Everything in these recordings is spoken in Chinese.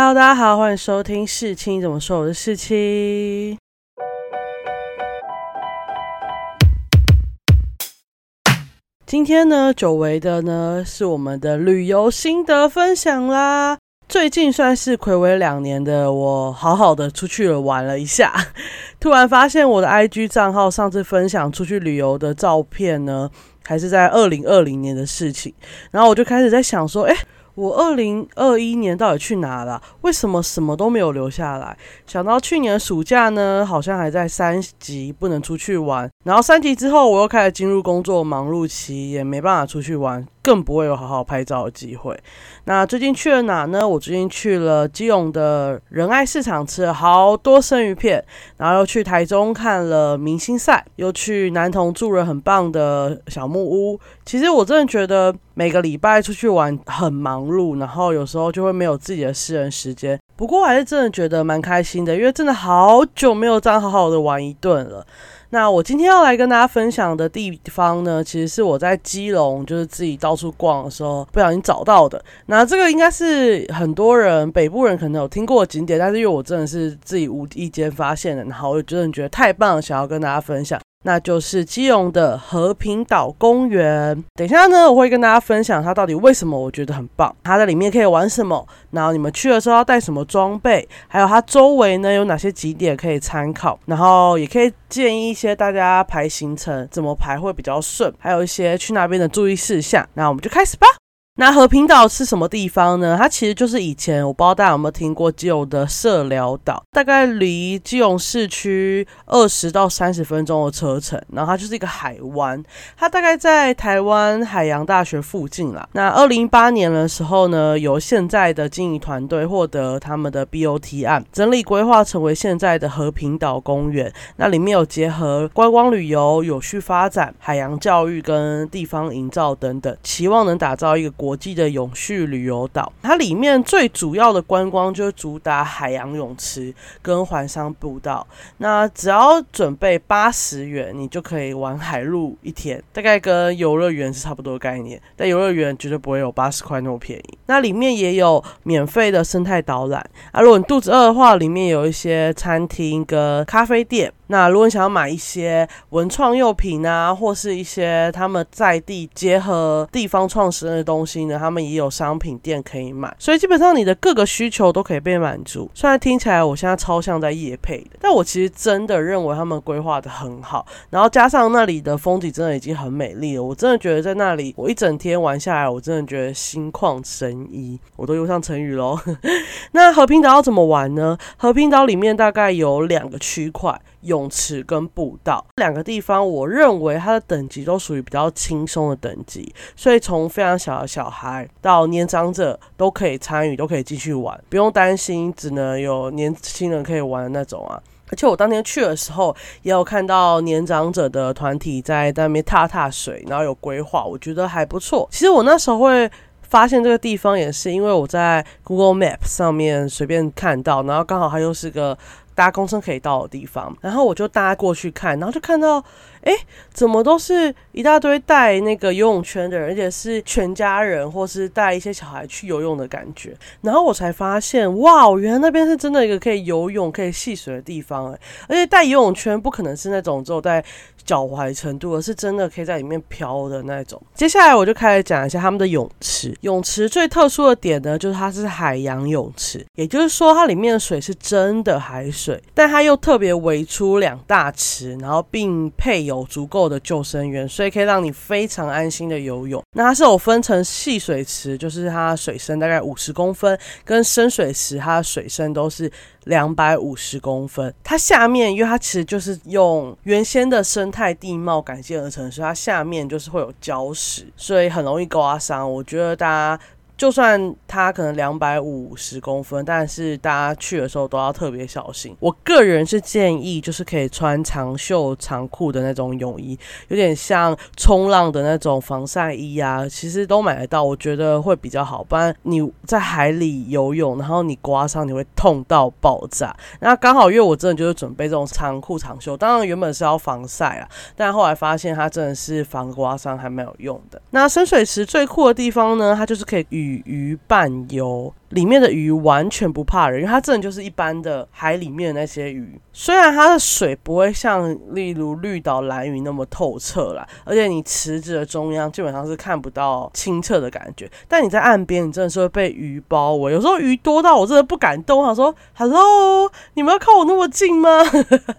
Hello，大家好，欢迎收听事情怎么说，我是事情。今天呢，久违的呢是我们的旅游心得分享啦。最近算是暌违两年的我，好好的出去了玩了一下，突然发现我的 IG 账号上次分享出去旅游的照片呢，还是在二零二零年的事情，然后我就开始在想说，哎。我二零二一年到底去哪了？为什么什么都没有留下来？想到去年暑假呢，好像还在三级不能出去玩，然后三级之后我又开始进入工作忙碌期，也没办法出去玩，更不会有好好拍照的机会。那最近去了哪呢？我最近去了基隆的仁爱市场，吃了好多生鱼片，然后又去台中看了明星赛，又去南投住了很棒的小木屋。其实我真的觉得每个礼拜出去玩很忙碌，然后有时候就会没有自己的私人时间。不过还是真的觉得蛮开心的，因为真的好久没有这样好好的玩一顿了。那我今天要来跟大家分享的地方呢，其实是我在基隆就是自己到处逛的时候不小心找到的。那这个应该是很多人北部人可能有听过的景点，但是因为我真的是自己无意间发现的，然后我就真的觉得太棒了，想要跟大家分享。那就是基隆的和平岛公园。等一下呢，我会跟大家分享它到底为什么我觉得很棒，它在里面可以玩什么，然后你们去的时候要带什么装备，还有它周围呢有哪些景点可以参考，然后也可以建议一些大家排行程怎么排会比较顺，还有一些去那边的注意事项。那我们就开始吧。那和平岛是什么地方呢？它其实就是以前我不知道大家有没有听过基隆的社寮岛，大概离基隆市区二十到三十分钟的车程，然后它就是一个海湾，它大概在台湾海洋大学附近啦。那二零一八年的时候呢，由现在的经营团队获得他们的 BOT 案，整理规划成为现在的和平岛公园。那里面有结合观光旅游、有序发展、海洋教育跟地方营造等等，期望能打造一个国。国际的永续旅游岛，它里面最主要的观光就是主打海洋泳池跟环山步道。那只要准备八十元，你就可以玩海陆一天，大概跟游乐园是差不多概念。但游乐园绝对不会有八十块那么便宜。那里面也有免费的生态导览啊，如果你肚子饿的话，里面有一些餐厅跟咖啡店。那如果你想要买一些文创用品啊，或是一些他们在地结合地方创始人的东西呢，他们也有商品店可以买，所以基本上你的各个需求都可以被满足。虽然听起来我现在超像在夜配的，但我其实真的认为他们规划的很好，然后加上那里的风景真的已经很美丽了，我真的觉得在那里我一整天玩下来，我真的觉得心旷神怡，我都用上成语喽。那和平岛要怎么玩呢？和平岛里面大概有两个区块有。泳池跟步道两个地方，我认为它的等级都属于比较轻松的等级，所以从非常小的小孩到年长者都可以参与，都可以继续玩，不用担心只能有年轻人可以玩的那种啊。而且我当天去的时候，也有看到年长者的团体在那边踏踏水，然后有规划，我觉得还不错。其实我那时候会发现这个地方，也是因为我在 Google Map 上面随便看到，然后刚好它又是个。搭公车可以到的地方，然后我就搭过去看，然后就看到，哎，怎么都是一大堆带那个游泳圈的人，而且是全家人或是带一些小孩去游泳的感觉。然后我才发现，哇，原来那边是真的一个可以游泳、可以戏水的地方，哎，而且带游泳圈不可能是那种只有带。脚踝程度，而是真的可以在里面漂的那种。接下来我就开始讲一下他们的泳池。泳池最特殊的点呢，就是它是海洋泳池，也就是说它里面的水是真的海水，但它又特别围出两大池，然后并配有足够的救生员，所以可以让你非常安心的游泳。那它是有分成细水池，就是它水深大概五十公分，跟深水池，它的水深都是。两百五十公分，它下面，因为它其实就是用原先的生态地貌改建而成，所以它下面就是会有礁石，所以很容易刮伤。我觉得大家。就算它可能两百五十公分，但是大家去的时候都要特别小心。我个人是建议，就是可以穿长袖长裤的那种泳衣，有点像冲浪的那种防晒衣啊，其实都买得到，我觉得会比较好。不然你在海里游泳，然后你刮伤，你会痛到爆炸。那刚好因为我真的就是准备这种长裤长袖，当然原本是要防晒啊，但后来发现它真的是防刮伤还蛮有用的。那深水池最酷的地方呢，它就是可以与与鱼伴游，里面的鱼完全不怕人，因为它真的就是一般的海里面的那些鱼。虽然它的水不会像例如绿岛蓝鱼那么透彻啦，而且你池子的中央基本上是看不到清澈的感觉，但你在岸边，你真的是会被鱼包围。有时候鱼多到我真的不敢动，我想说：“Hello，你们要靠我那么近吗？”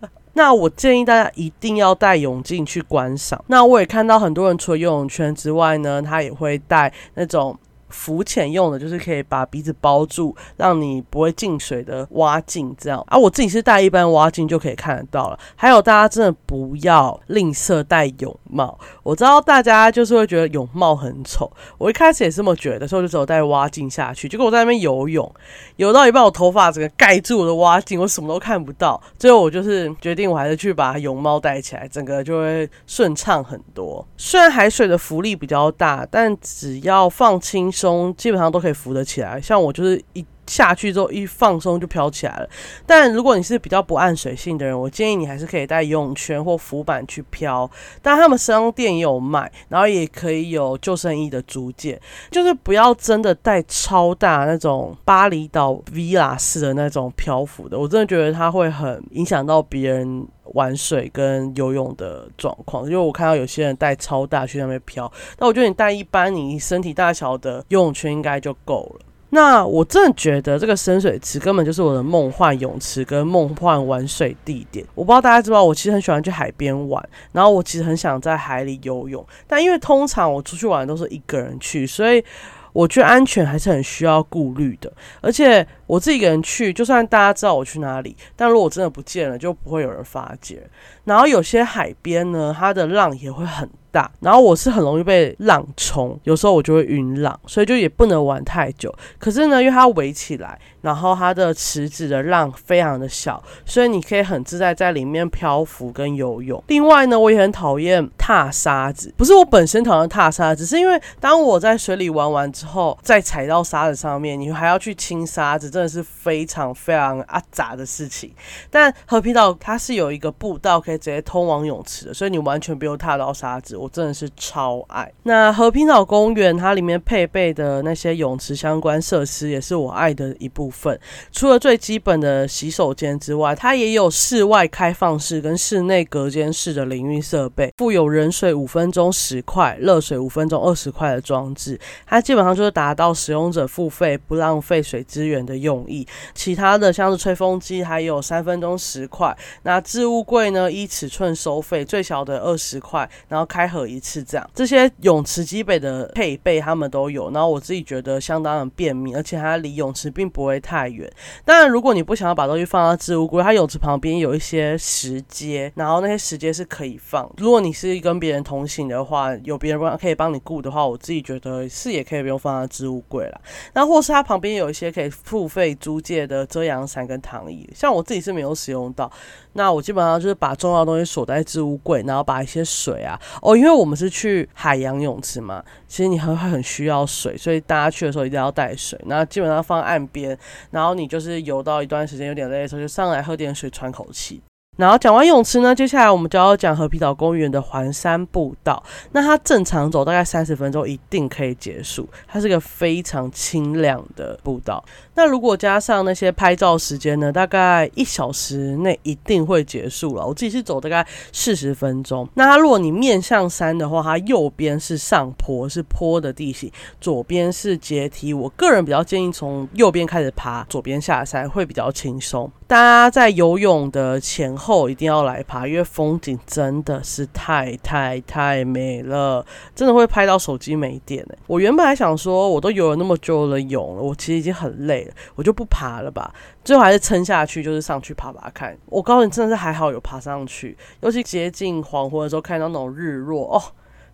那我建议大家一定要戴泳镜去观赏。那我也看到很多人除了游泳圈之外呢，他也会带那种。浮潜用的，就是可以把鼻子包住，让你不会进水的蛙镜，这样啊。我自己是戴一般蛙镜就可以看得到了。还有大家真的不要吝啬戴泳帽，我知道大家就是会觉得泳帽很丑，我一开始也是这么觉得，所以我就只有戴蛙镜下去。结果我在那边游泳，游到一半，我头发整个盖住我的蛙镜，我什么都看不到。最后我就是决定，我还是去把泳帽戴起来，整个就会顺畅很多。虽然海水的浮力比较大，但只要放轻。松基本上都可以扶得起来，像我就是一下去之后一放松就飘起来了。但如果你是比较不按水性的人，我建议你还是可以带游泳圈或浮板去漂。但他们商店也有卖，然后也可以有救生衣的租借，就是不要真的带超大那种巴厘岛 villa 式的那种漂浮的，我真的觉得它会很影响到别人。玩水跟游泳的状况，因为我看到有些人带超大去那边漂，那我觉得你带一般你身体大小的游泳圈应该就够了。那我真的觉得这个深水池根本就是我的梦幻泳池跟梦幻玩水地点。我不知道大家知道，我其实很喜欢去海边玩，然后我其实很想在海里游泳，但因为通常我出去玩都是一个人去，所以。我觉得安全还是很需要顾虑的，而且我自己一个人去，就算大家知道我去哪里，但如果真的不见了，就不会有人发觉。然后有些海边呢，它的浪也会很。大，然后我是很容易被浪冲，有时候我就会晕浪，所以就也不能玩太久。可是呢，因为它围起来，然后它的池子的浪非常的小，所以你可以很自在在里面漂浮跟游泳。另外呢，我也很讨厌踏沙子，不是我本身讨厌踏沙，只是因为当我在水里玩完之后，再踩到沙子上面，你还要去清沙子，真的是非常非常阿杂的事情。但和平岛它是有一个步道可以直接通往泳池的，所以你完全不用踏到沙子。真的是超爱。那和平岛公园它里面配备的那些泳池相关设施也是我爱的一部分。除了最基本的洗手间之外，它也有室外开放式跟室内隔间式的淋浴设备，附有冷水五分钟十块、热水五分钟二十块的装置。它基本上就是达到使用者付费不浪费水资源的用意。其他的像是吹风机还有三分钟十块。那置物柜呢依尺寸收费，最小的二十块，然后开。一次这样，这些泳池基本的配备他们都有，然后我自己觉得相当的便民，而且它离泳池并不会太远。当然，如果你不想要把东西放到置物柜，它泳池旁边有一些石阶，然后那些石阶是可以放。如果你是跟别人同行的话，有别人帮可以帮你顾的话，我自己觉得是也可以不用放在置物柜了。那或是它旁边有一些可以付费租借的遮阳伞跟躺椅，像我自己是没有使用到。那我基本上就是把重要的东西锁在置物柜，然后把一些水啊，哦，因为因为我们是去海洋泳池嘛，其实你很很需要水，所以大家去的时候一定要带水。那基本上放岸边，然后你就是游到一段时间有点累的时候，就上来喝点水喘口气。然后讲完泳池呢，接下来我们就要讲和皮岛公园的环山步道。那它正常走大概三十分钟一定可以结束，它是个非常清亮的步道。那如果加上那些拍照时间呢，大概一小时内一定会结束了。我自己是走大概四十分钟。那它如果你面向山的话，它右边是上坡，是坡的地形，左边是阶梯。我个人比较建议从右边开始爬，左边下山会比较轻松。大家在游泳的前后后一定要来爬，因为风景真的是太太太美了，真的会拍到手机没电哎。我原本还想说，我都游了那么久的泳了，我其实已经很累了，我就不爬了吧。最后还是撑下去，就是上去爬爬看。我告诉你，真的是还好有爬上去，尤其接近黄昏的时候，看到那种日落哦。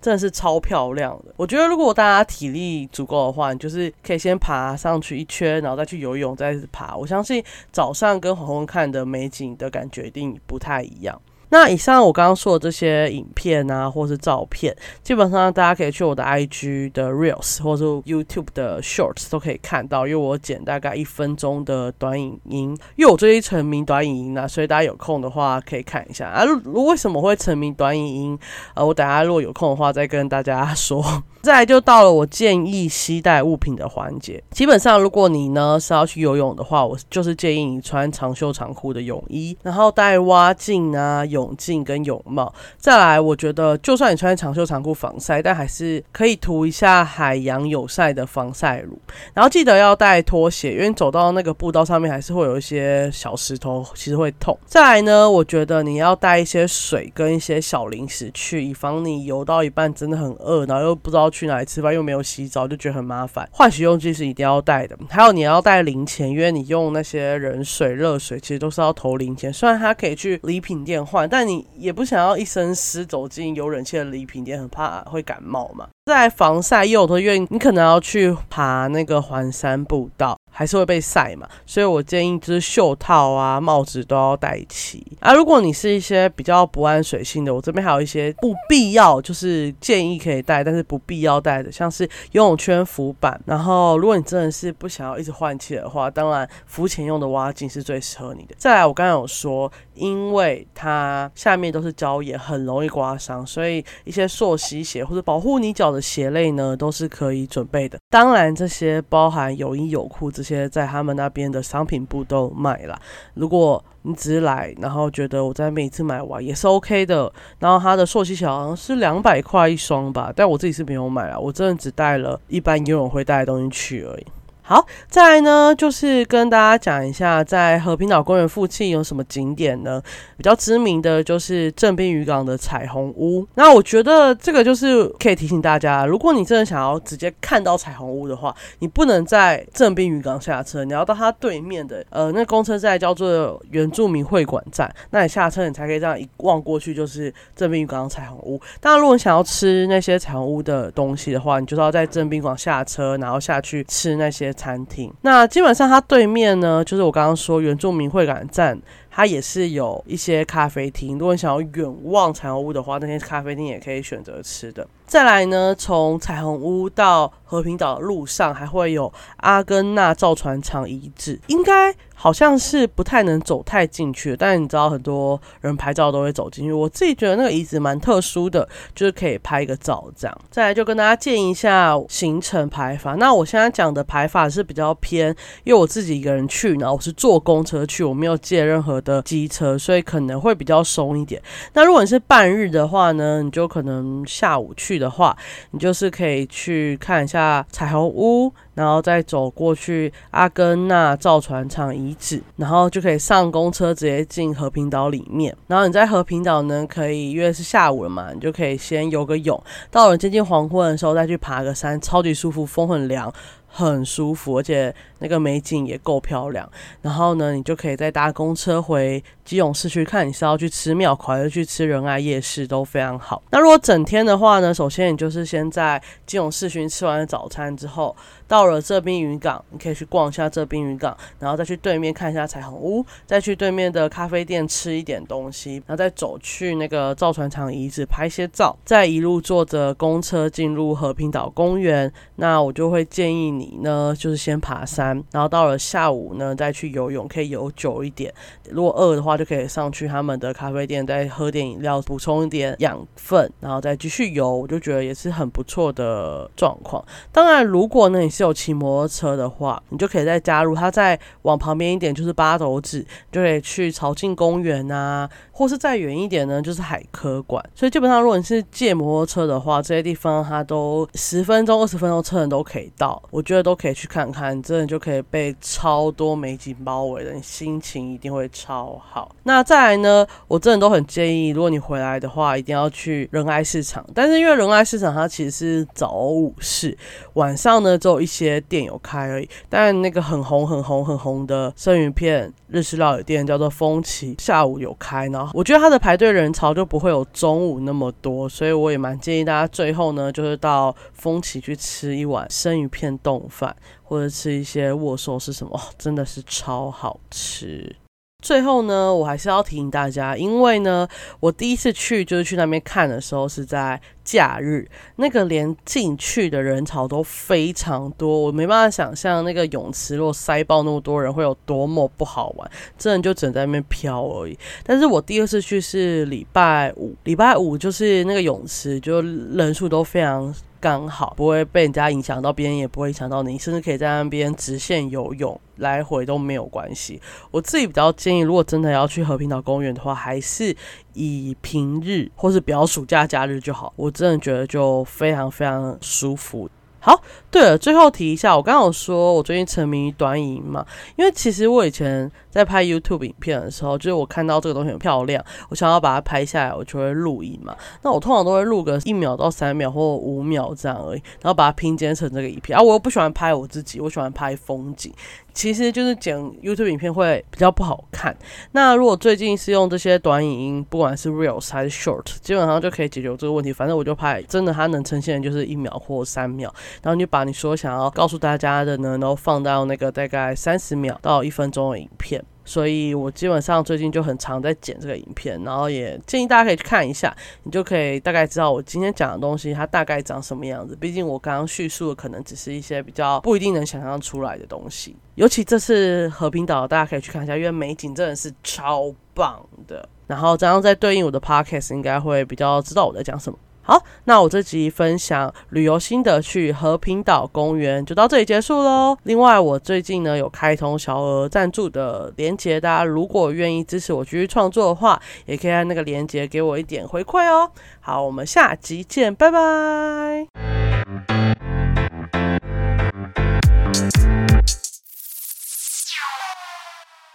真的是超漂亮的。我觉得如果大家体力足够的话，你就是可以先爬上去一圈，然后再去游泳，再爬。我相信早上跟黄昏看的美景的感觉一定不太一样。那以上我刚刚说的这些影片啊，或是照片，基本上大家可以去我的 IG 的 Reels 或者 YouTube 的 Shorts 都可以看到，因为我剪大概一分钟的短影音。因为我最近沉迷短影音啊，所以大家有空的话可以看一下啊。如为什么会沉迷短影音？呃，我等下如果有空的话再跟大家说。再就到了我建议携带物品的环节。基本上，如果你呢是要去游泳的话，我就是建议你穿长袖长裤的泳衣，然后带蛙镜啊、泳泳镜跟泳帽。再来，我觉得就算你穿长袖长裤防晒，但还是可以涂一下海洋有晒的防晒乳。然后记得要带拖鞋，因为走到那个步道上面还是会有一些小石头，其实会痛。再来呢，我觉得你要带一些水跟一些小零食去，以防你游到一半真的很饿，然后又不知道。去哪里吃饭又没有洗澡，就觉得很麻烦。换洗用具是一定要带的，还有你要带零钱，因为你用那些冷水、热水，其实都是要投零钱。虽然它可以去礼品店换，但你也不想要一身湿走进有冷气的礼品店，很怕会感冒嘛。在防晒又的，因为你可能要去爬那个环山步道。还是会被晒嘛，所以我建议就是袖套啊、帽子都要戴齐啊。如果你是一些比较不安水性的，我这边还有一些不必要，就是建议可以戴，但是不必要戴的，像是游泳圈浮板。然后，如果你真的是不想要一直换气的话，当然浮潜用的蛙镜是最适合你的。再来，我刚刚有说，因为它下面都是胶也，很容易刮伤，所以一些溯溪鞋或者保护你脚的鞋类呢，都是可以准备的。当然，这些包含有衣有裤。这些在他们那边的商品部都卖啦。如果你只是来，然后觉得我在每次买完也是 OK 的。然后他的硕溪小好像是两百块一双吧，但我自己是没有买啊，我真的只带了一般游泳会带的东西去而已。好，再来呢，就是跟大家讲一下，在和平岛公园附近有什么景点呢？比较知名的就是正滨渔港的彩虹屋。那我觉得这个就是可以提醒大家，如果你真的想要直接看到彩虹屋的话，你不能在正滨渔港下车，你要到它对面的呃那公车站叫做原住民会馆站，那你下车你才可以这样一望过去就是正滨渔港彩虹屋。当然，如果你想要吃那些彩虹屋的东西的话，你就是要在正滨港下车，然后下去吃那些。餐厅，那基本上它对面呢，就是我刚刚说原住民会馆站，它也是有一些咖啡厅。如果你想要远望彩虹屋的话，那些咖啡厅也可以选择吃的。再来呢，从彩虹屋到和平岛的路上，还会有阿根纳造船厂遗址，应该。好像是不太能走太进去，但你知道很多人拍照都会走进去。我自己觉得那个遗址蛮特殊的，就是可以拍一个照这样。再来就跟大家建议一下行程排法。那我现在讲的排法是比较偏，因为我自己一个人去，然后我是坐公车去，我没有借任何的机车，所以可能会比较松一点。那如果你是半日的话呢，你就可能下午去的话，你就是可以去看一下彩虹屋。然后再走过去阿根纳造船厂遗址，然后就可以上公车直接进和平岛里面。然后你在和平岛呢，可以因为是下午了嘛，你就可以先游个泳，到了接近黄昏的时候再去爬个山，超级舒服，风很凉。很舒服，而且那个美景也够漂亮。然后呢，你就可以再搭公车回基隆市区看，你是要去吃庙口还是去吃仁爱夜市都非常好。那如果整天的话呢，首先你就是先在基隆市区吃完早餐之后，到了这边渔港，你可以去逛一下这边渔港，然后再去对面看一下彩虹屋，再去对面的咖啡店吃一点东西，然后再走去那个造船厂遗址拍一些照，再一路坐着公车进入和平岛公园。那我就会建议。你呢，就是先爬山，然后到了下午呢，再去游泳，可以游久一点。如果饿的话，就可以上去他们的咖啡店，再喝点饮料，补充一点养分，然后再继续游。我就觉得也是很不错的状况。当然，如果呢你有骑摩托车的话，你就可以再加入。它再往旁边一点就是八斗子，就可以去朝庆公园啊，或是再远一点呢就是海科馆。所以基本上，如果你是借摩托车的话，这些地方它都十分钟、二十分钟车程都可以到。我。觉得都可以去看看，真的就可以被超多美景包围了，你心情一定会超好。那再来呢，我真的都很建议，如果你回来的话，一定要去仁爱市场。但是因为仁爱市场它其实是早午市，晚上呢只有一些店有开而已。但那个很红、很红、很红的生鱼片日式料理店叫做风旗，下午有开，然后我觉得它的排队人潮就不会有中午那么多，所以我也蛮建议大家最后呢，就是到风旗去吃一碗生鱼片冻。饭或者吃一些握寿是什么？真的是超好吃。最后呢，我还是要提醒大家，因为呢，我第一次去就是去那边看的时候是在假日，那个连进去的人潮都非常多，我没办法想象那个泳池如果塞爆那么多人会有多么不好玩，真的就只在那边飘而已。但是我第二次去是礼拜五，礼拜五就是那个泳池就人数都非常。刚好不会被人家影响到，别人也不会影响到你，甚至可以在那边直线游泳，来回都没有关系。我自己比较建议，如果真的要去和平岛公园的话，还是以平日或是比较暑假假日就好。我真的觉得就非常非常舒服。好，对了，最后提一下，我刚刚有说我最近沉迷于短影嘛，因为其实我以前在拍 YouTube 影片的时候，就是我看到这个东西很漂亮，我想要把它拍下来，我就会录影嘛。那我通常都会录个一秒到三秒或五秒这样而已，然后把它拼接成这个影片。啊，我又不喜欢拍我自己，我喜欢拍风景。其实就是剪 YouTube 影片会比较不好看。那如果最近是用这些短影音，不管是 Reels 还是 Short，基本上就可以解决这个问题。反正我就拍，真的它能呈现的就是一秒或三秒，然后你把你所想要告诉大家的呢，然后放到那个大概三十秒到一分钟的影片。所以我基本上最近就很常在剪这个影片，然后也建议大家可以去看一下，你就可以大概知道我今天讲的东西它大概长什么样子。毕竟我刚刚叙述的可能只是一些比较不一定能想象出来的东西。尤其这次和平岛，大家可以去看一下，因为美景真的是超棒的。然后这样再对应我的 podcast，应该会比较知道我在讲什么。好，那我这集分享旅游心得去和平岛公园就到这里结束喽。另外，我最近呢有开通小额赞助的连接，大家如果愿意支持我继续创作的话，也可以按那个连接给我一点回馈哦。好，我们下集见，拜拜。